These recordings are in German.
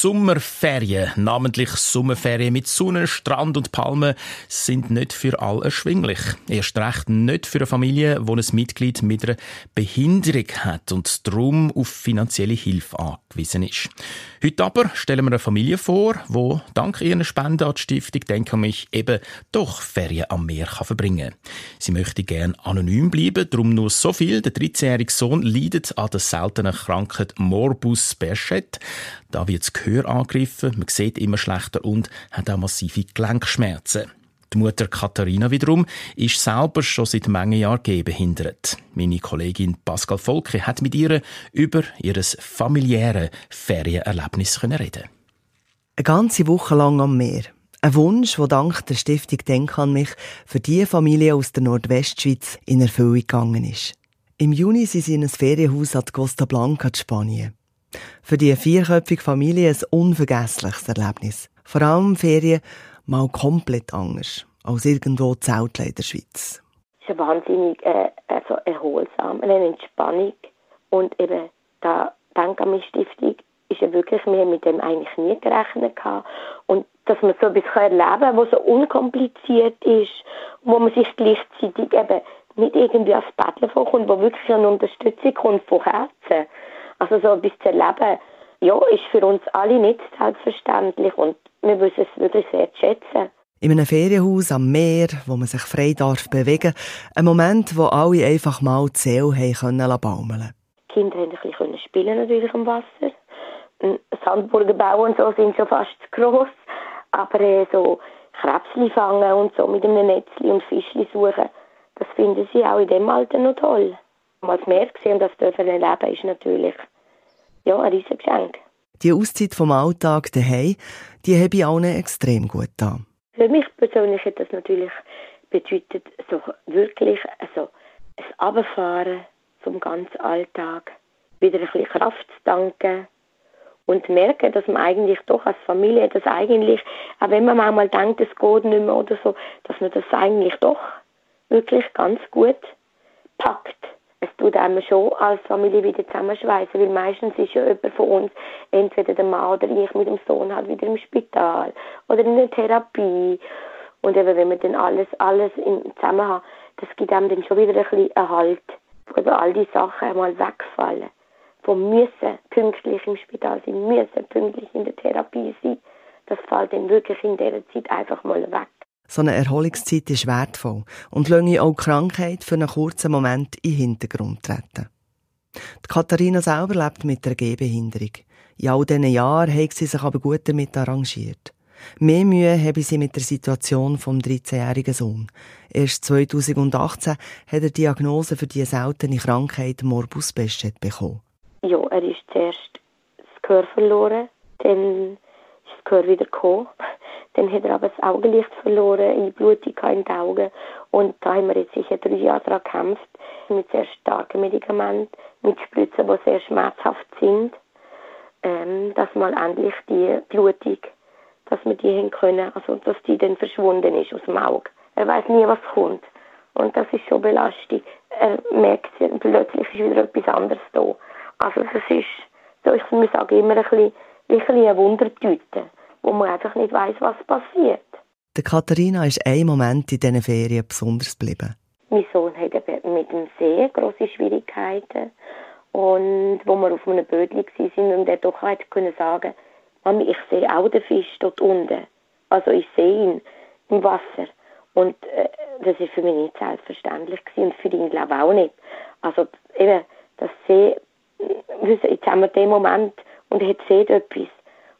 Sommerferien, namentlich Sommerferien mit Sonne, Strand und Palmen, sind nicht für alle erschwinglich. Erst recht nicht für eine Familie, die ein Mitglied mit einer Behinderung hat und darum auf finanzielle Hilfe angewiesen ist. Heute aber stellen wir eine Familie vor, die dank ihrer Spende an die Stiftung «Denke an mich» eben doch Ferien am Meer kann verbringen kann. Sie möchte gern anonym bleiben, darum nur so viel. Der 13-jährige Sohn leidet an der seltenen Krankheit Morbus Behcet. Da wird das Gehör angegriffen, man sieht immer schlechter und hat auch massive Gelenkschmerzen. Die Mutter Katharina wiederum ist selber schon seit manchen Jahren gehbehindert. Meine Kollegin Pascal Volke hat mit ihr über ihr familiäres Ferienerlebnis reden Eine ganze Woche lang am Meer. Ein Wunsch, der dank der Stiftung Denk an mich für die Familie aus der Nordwestschweiz in Erfüllung gegangen ist. Im Juni sind sie in ein Ferienhaus an Costa Blanca in Spanien. Für die vierköpfige Familie ein unvergessliches Erlebnis. Vor allem Ferien mal komplett anders als irgendwo Zeltler in der Schweiz. Es ist wahnsinnig äh, also erholsam, eine Entspannung und eben da meine Stiftung ist ja wirklich mir mit dem eigentlich nie gerechnet gehabt. und dass man so etwas erleben kann, was so unkompliziert ist, wo man sich gleichzeitig eben nicht irgendwie aufs Betteln vorkommt, wo wirklich eine Unterstützung kommt von Herzen. Also so etwas zu erleben, ja, ist für uns alle nicht selbstverständlich und wir wissen es wirklich sehr zu schätzen. In einem Ferienhaus am Meer, wo man sich frei darf bewegen, ein Moment, wo alle einfach mal die Seele haben können baumeln Die Kinder haben ein bisschen spielen natürlich am Wasser. Sandburgen bauen und so sind schon fast zu gross. Aber äh, so Krebsli fangen und so mit einem Netzli und Fischli suchen, das finden sie auch in dem Alter noch toll. Mal das Meer gesehen und das dürfen erleben, ist natürlich ja, ein riesiges Geschenk. Die Auszeit vom Alltag daheim, die habe ich auch extrem gut da. Für mich persönlich hat das natürlich bedeutet, so wirklich also ein Abfahren vom ganzen Alltag, wieder ein bisschen Kraft zu tanken und merken, dass man eigentlich doch als Familie das eigentlich, auch wenn man manchmal denkt, es geht nicht mehr oder so, dass man das eigentlich doch wirklich ganz gut packt tut einem schon als Familie wieder zusammenschweißen, weil meistens ist ja jemand von uns, entweder der Mann oder ich mit dem Sohn halt wieder im Spital oder in der Therapie. Und eben, wenn man dann alles, alles zusammen hat, das gibt einem dann schon wieder ein bisschen einen Halt, wo eben all die Sachen einmal wegfallen. Wo müssen pünktlich im Spital sein, müssen pünktlich in der Therapie sein. Das fällt dann wirklich in dieser Zeit einfach mal weg. So eine Erholungszeit ist wertvoll und lasse auch Krankheit für einen kurzen Moment in den Hintergrund treten. Die Katharina selber lebt mit der Gehbehinderung. In all diesen Jahren hat sie sich aber gut damit arrangiert. Mehr Mühe habe sie mit der Situation vom 13-jährigen Sohn. Erst 2018 hat er die Diagnose für die seltene Krankheit Morbus Bechet bekommen. Ja, er ist zuerst das Gehör verloren, dann ist das Gehör wieder gekommen. Dann hat er aber das Augenlicht verloren, eine Blutung in den Augen. Und da haben wir jetzt sicher drei Jahre daran gekämpft, mit sehr starken Medikamenten, mit Spritzen, die sehr schmerzhaft sind, ähm, dass mal endlich die Blutung, dass wir die haben können, also dass die dann verschwunden ist aus dem Auge. Er weiß nie, was kommt. Und das ist schon belastet. Er merkt, plötzlich ist wieder etwas anderes da. Also das ist, so ich muss sagen, immer ein bisschen, ein bisschen eine Wundertüte wo man einfach nicht weiß, was passiert. Der Katharina ist ein Moment in diesen Ferien besonders geblieben. Mein Sohn hat mit dem See große Schwierigkeiten. Und wo wir auf einem Bötchen waren und er doch hat können sagen, Mami, ich sehe auch den Fisch dort unten. Also ich sehe ihn im Wasser. Und äh, das ist für mich nicht selbstverständlich gewesen und für ihn glaube ich auch nicht. Also eben, das See, jetzt haben wir den Moment und er sieht etwas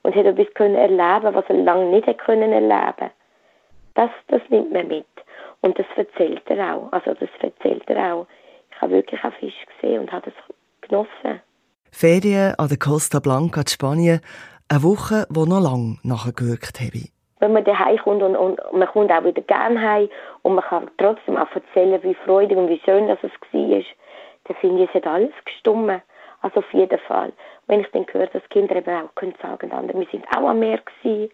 und hat etwas können erleben, was er lange nicht hat können erleben. Das, das nimmt man mit und das erzählt er auch. Also das erzählt er auch. Ich habe wirklich einen Fisch gesehen und habe das genossen. Ferien an der Costa Blanca in Spanien, eine Woche, die noch lange nachgewirkt habe. Wenn man daheim kommt und, und, man kommt auch wieder gerne heim und man kann trotzdem auch erzählen, wie freudig und wie schön das es war, dann finde ich, es hat alles gestummen. Also auf jeden Fall. Wenn ich dann höre, dass Kinder eben auch können sagen, dann, wir sind auch am Meer gewesen.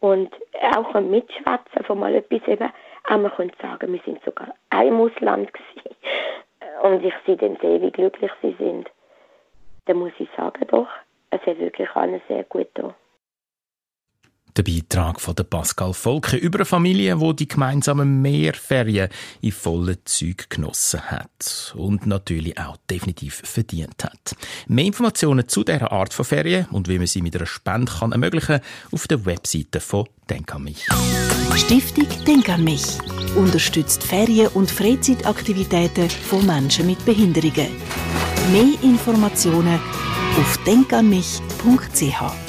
und auch mitschwätzen von mal etwas eben, auch man könnte sagen, wir sind sogar ein Ausland gewesen und ich sie dann sehe, wie glücklich sie sind, dann muss ich sagen, doch, es hat wirklich allen sehr gut getan. Der Beitrag von Pascal Volke über eine Familie, die die gemeinsamen Meerferien in vollen Züg genossen hat und natürlich auch definitiv verdient hat. Mehr Informationen zu dieser Art von Ferien und wie man sie mit einer Spende kann ermöglichen auf der Webseite von Denk an mich. Stiftung Denk an mich unterstützt Ferien- und Freizeitaktivitäten von Menschen mit Behinderungen. Mehr Informationen auf denkanmich.ch